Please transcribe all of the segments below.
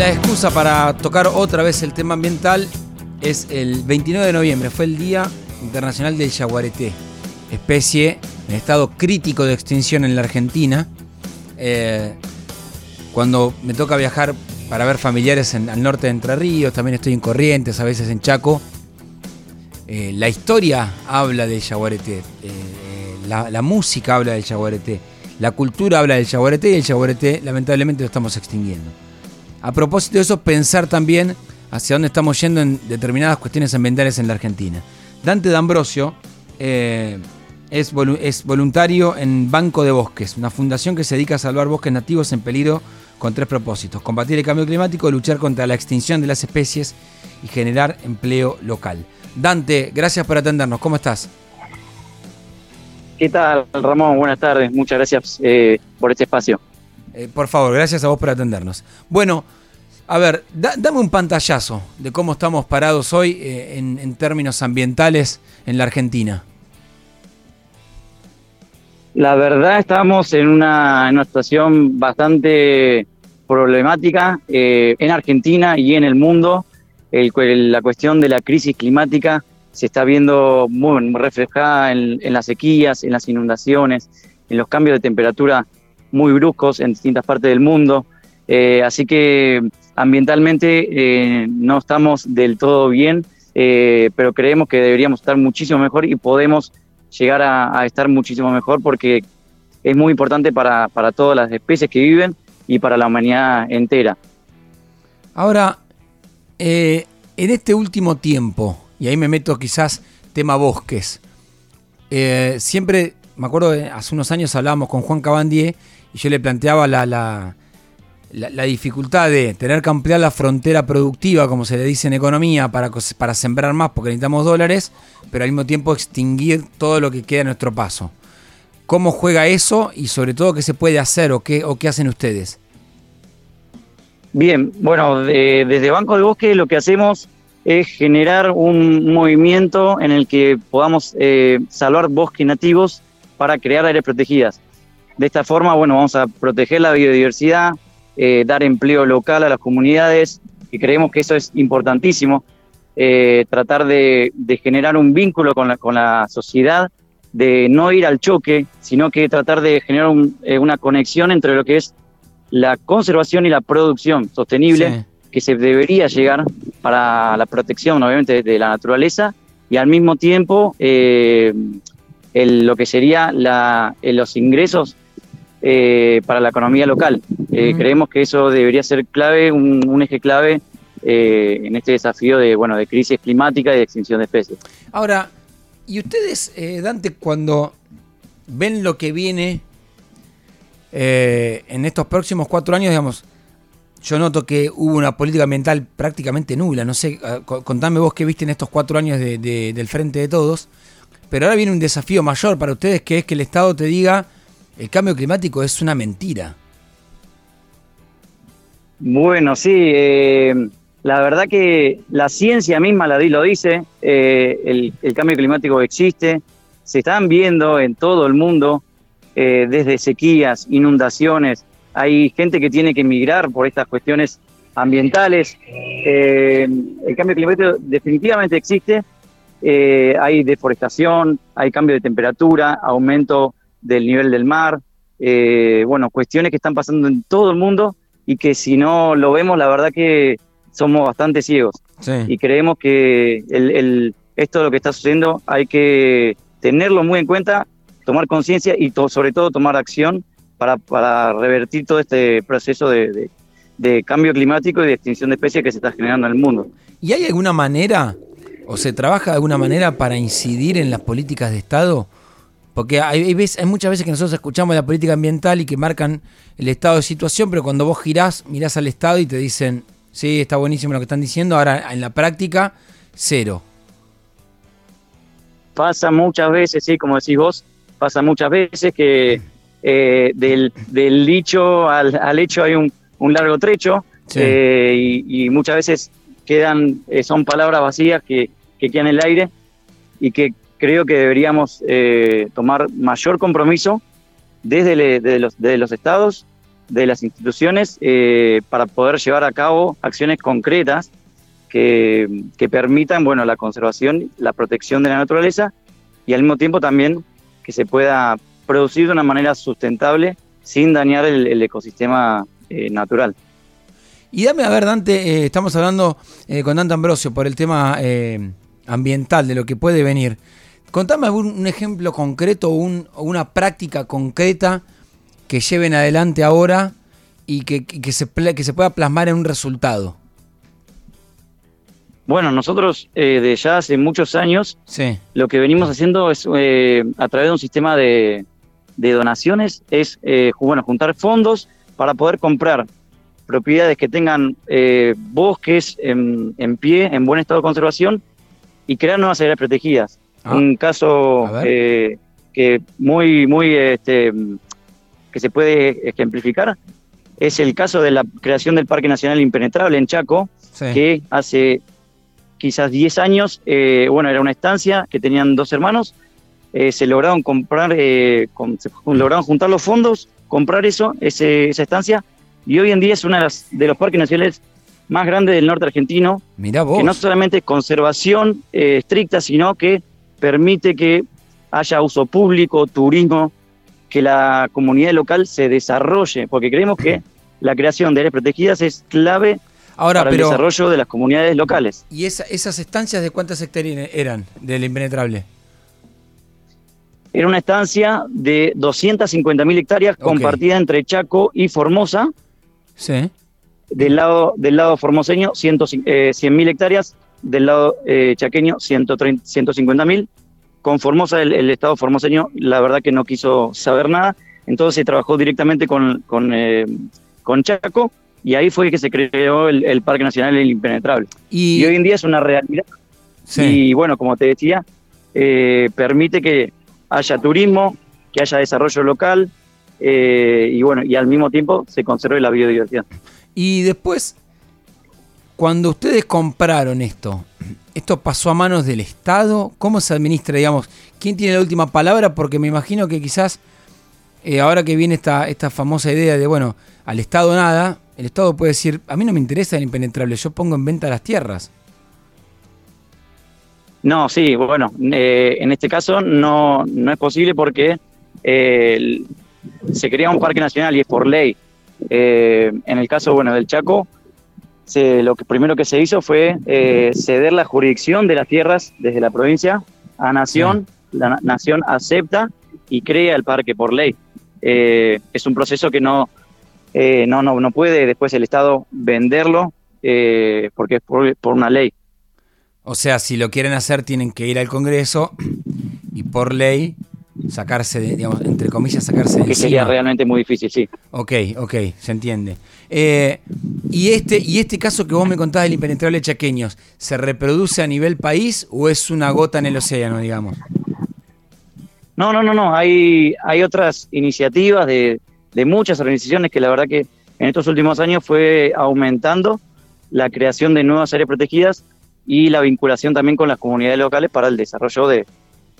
La excusa para tocar otra vez el tema ambiental es el 29 de noviembre, fue el Día Internacional del Yaguareté, especie en estado crítico de extinción en la Argentina. Eh, cuando me toca viajar para ver familiares al norte de Entre Ríos, también estoy en Corrientes, a veces en Chaco. Eh, la historia habla del yaguareté, eh, la, la, música habla del yaguareté, la cultura habla del yaguareté y el yaguareté lamentablemente lo estamos extinguiendo. A propósito de eso, pensar también hacia dónde estamos yendo en determinadas cuestiones ambientales en la Argentina. Dante D'Ambrosio eh, es, voluntario en Banco de Bosques, una fundación que se dedica a salvar bosques nativos en peligro con tres propósitos. Combatir el cambio climático, luchar contra la extinción de las especies y generar empleo local. Dante, gracias por atendernos. ¿Cómo estás? ¿Qué tal, Ramón? Buenas tardes. Muchas gracias eh, por este espacio. Eh, por favor, gracias a vos por atendernos. Bueno, a ver, da, dame un pantallazo de cómo estamos parados hoy eh, en, términos ambientales en la Argentina. La verdad estamos en una, situación bastante problemática eh, en Argentina y en el mundo. La cuestión de la crisis climática se está viendo muy reflejada en, las sequías, en las inundaciones, en los cambios de temperatura muy bruscos en distintas partes del mundo. Eh, así que ambientalmente eh, no estamos del todo bien, eh, pero creemos que deberíamos estar muchísimo mejor y podemos llegar a, estar muchísimo mejor porque es muy importante para, para, todas las especies que viven y para la humanidad entera. Ahora, en este último tiempo, y ahí me meto quizás tema bosques, siempre, me acuerdo, hace unos años hablábamos con Juan Cabandier y yo le planteaba la, la, la, la, dificultad de tener que ampliar la frontera productiva, como se le dice en economía, para, para sembrar más porque necesitamos dólares, pero al mismo tiempo extinguir todo lo que queda a nuestro paso. ¿Cómo juega eso y sobre todo qué se puede hacer o qué, o qué hacen ustedes? Bien, bueno, de, desde Banco de Bosque lo que hacemos es generar un movimiento en el que podamos eh, salvar bosques nativos para crear áreas protegidas. De esta forma, bueno, vamos a proteger la biodiversidad, eh, dar empleo local a las comunidades y creemos que eso es importantísimo, eh, tratar de, de, generar un vínculo con la, con la sociedad, de no ir al choque, sino que tratar de generar un, eh, una conexión entre lo que es la conservación y la producción sostenible sí. que se debería llegar para la protección, obviamente, de, de la naturaleza y al mismo tiempo el, lo que sería la, los ingresos eh, para la economía local. Eh, uh -huh. Creemos que eso debería ser clave, un, un eje clave eh, en este desafío de, bueno, de crisis climática y de extinción de especies. Ahora, ¿y ustedes, Dante, cuando ven lo que viene en estos próximos cuatro años, digamos, yo noto que hubo una política ambiental prácticamente nula. No sé, uh, contame vos qué viste en estos cuatro años de, de, del Frente de Todos. Pero ahora viene un desafío mayor para ustedes, que es que el Estado te diga el cambio climático es una mentira. Bueno, sí, eh, la verdad que la ciencia misma lo dice, eh, el, cambio climático existe, se están viendo en todo el mundo, eh, desde sequías, inundaciones, hay gente que tiene que emigrar por estas cuestiones ambientales, el cambio climático definitivamente existe, hay deforestación, hay cambio de temperatura, aumento del nivel del mar, eh, bueno, cuestiones que están pasando en todo el mundo y que si no lo vemos, la verdad que somos bastante ciegos. Sí. Y creemos que el, el, esto lo que está sucediendo hay que tenerlo muy en cuenta, tomar conciencia y to sobre todo tomar acción para, para, revertir todo este proceso de, de, de cambio climático y de extinción de especies que se está generando en el mundo. ¿Y hay alguna manera, o se trabaja de alguna manera para incidir en las políticas de Estado? Porque hay, hay, veces, hay, muchas veces que nosotros escuchamos la política ambiental y que marcan el estado de situación, pero cuando vos girás, mirás al Estado y te dicen, sí, está buenísimo lo que están diciendo, ahora en la práctica, cero. Pasa muchas veces, sí, como decís vos, pasa muchas veces que eh, del, del, dicho al, al, hecho hay un, un largo trecho sí. eh, y, y, muchas veces quedan, eh, son palabras vacías que, que, quedan en el aire y que creo que deberíamos eh, tomar mayor compromiso desde, los, estados de las instituciones eh, para poder llevar a cabo acciones concretas que, permitan bueno, la conservación, la protección de la naturaleza y al mismo tiempo también que se pueda producir de una manera sustentable sin dañar el, ecosistema eh, natural. Y dame a ver, Dante, estamos hablando con Dante Ambrosio por el tema ambiental, de lo que puede venir. Contame un, un ejemplo concreto un, o una práctica concreta que lleven adelante ahora y que, que, se, que se pueda plasmar en un resultado. Bueno, nosotros eh, de ya hace muchos años sí. lo que venimos haciendo es eh, a través de un sistema de, de donaciones, es eh, bueno, juntar fondos para poder comprar propiedades que tengan bosques en, en, pie, en buen estado de conservación y crear nuevas áreas protegidas. Ah. Un caso que muy, muy, este, que se puede ejemplificar es el caso de la creación del Parque Nacional Impenetrable en Chaco, sí. que hace quizás 10 años, eh, bueno, era una estancia que tenían dos hermanos, eh, se lograron comprar, eh, con, se lograron juntar los fondos, comprar eso, ese, esa estancia, y hoy en día es uno de, las, de los parques nacionales más grandes del norte argentino, Mirá vos. que no solamente es conservación estricta, sino que permite que haya uso público, turismo, que la comunidad local se desarrolle, porque creemos que la creación de áreas protegidas es clave Ahora, para pero, el desarrollo de las comunidades locales. ¿Y esa, esas estancias de cuántas hectáreas eran del impenetrable? Era una estancia de 250.000 hectáreas okay. compartida entre Chaco y Formosa. Sí. Del lado, del lado formoseño, 100.000 eh, hectáreas. Del lado eh, chaqueño, 150.000. Con Formosa, el, el, estado formoseño, la verdad que no quiso saber nada. Entonces se trabajó directamente con, con, eh, con Chaco y ahí fue que se creó el, el Parque Nacional El Impenetrable. Y, y, hoy en día es una realidad. Sí. Y bueno, como te decía, eh, permite que haya turismo, que haya desarrollo local eh, y bueno, y al mismo tiempo se conserve la biodiversidad. Y después, cuando ustedes compraron esto, ¿esto pasó a manos del Estado? ¿Cómo se administra, digamos? ¿Quién tiene la última palabra? Porque me imagino que quizás eh, ahora que viene esta, esta famosa idea de, bueno, al Estado nada, el Estado puede decir, a mí no me interesa el impenetrable, yo pongo en venta las tierras. No, sí, bueno, eh, en este caso no, no es posible porque eh, se crea un parque nacional y es por ley. Eh, en el caso, bueno, del Chaco, se, lo que primero que se hizo fue eh, ceder la jurisdicción de las tierras desde la provincia a Nación, sí. la Nación acepta y crea el parque por ley. es un proceso que no, eh, no, no, no puede después el Estado venderlo eh, porque es por, por, una ley. O sea, si lo quieren hacer tienen que ir al Congreso y por ley sacarse, de, digamos, entre comillas, sacarse de Que encima. sería realmente muy difícil, sí. Ok, ok, se entiende. Eh, y, este, ¿Y este caso que vos me contás del impenetrable chaqueños, ¿se reproduce a nivel país o es una gota en el océano, digamos? No, no, no, no. Hay, hay otras iniciativas de, de muchas organizaciones que la verdad que en estos últimos años fue aumentando la creación de nuevas áreas protegidas y la vinculación también con las comunidades locales para el desarrollo de,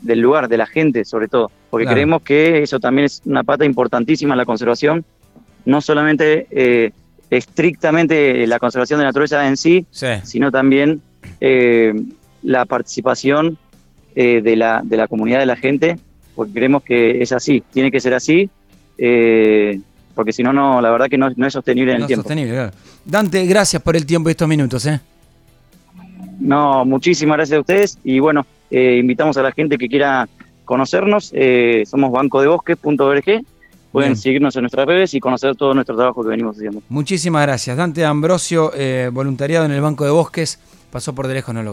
del lugar, de la gente sobre todo, porque claro. creemos que eso también es una pata importantísima en la conservación, no solamente eh, estrictamente la conservación de la naturaleza en sí, sí. sino también eh, la participación eh, de, la, de la comunidad de la gente, porque creemos que es así, tiene que ser así, porque si no, no, la verdad que no, no es sostenible en no el tiempo. Sostenible, claro. Dante, gracias por el tiempo y estos minutos. ¿eh? No, muchísimas gracias a ustedes y bueno, eh, invitamos a la gente que quiera conocernos. Eh, somos bancodebosques.org. Pueden Bien. seguirnos en nuestras redes y conocer todo nuestro trabajo que venimos haciendo. Muchísimas gracias. Dante Ambrosio, eh, voluntariado en el Banco de Bosques, pasó por de lejos, no lo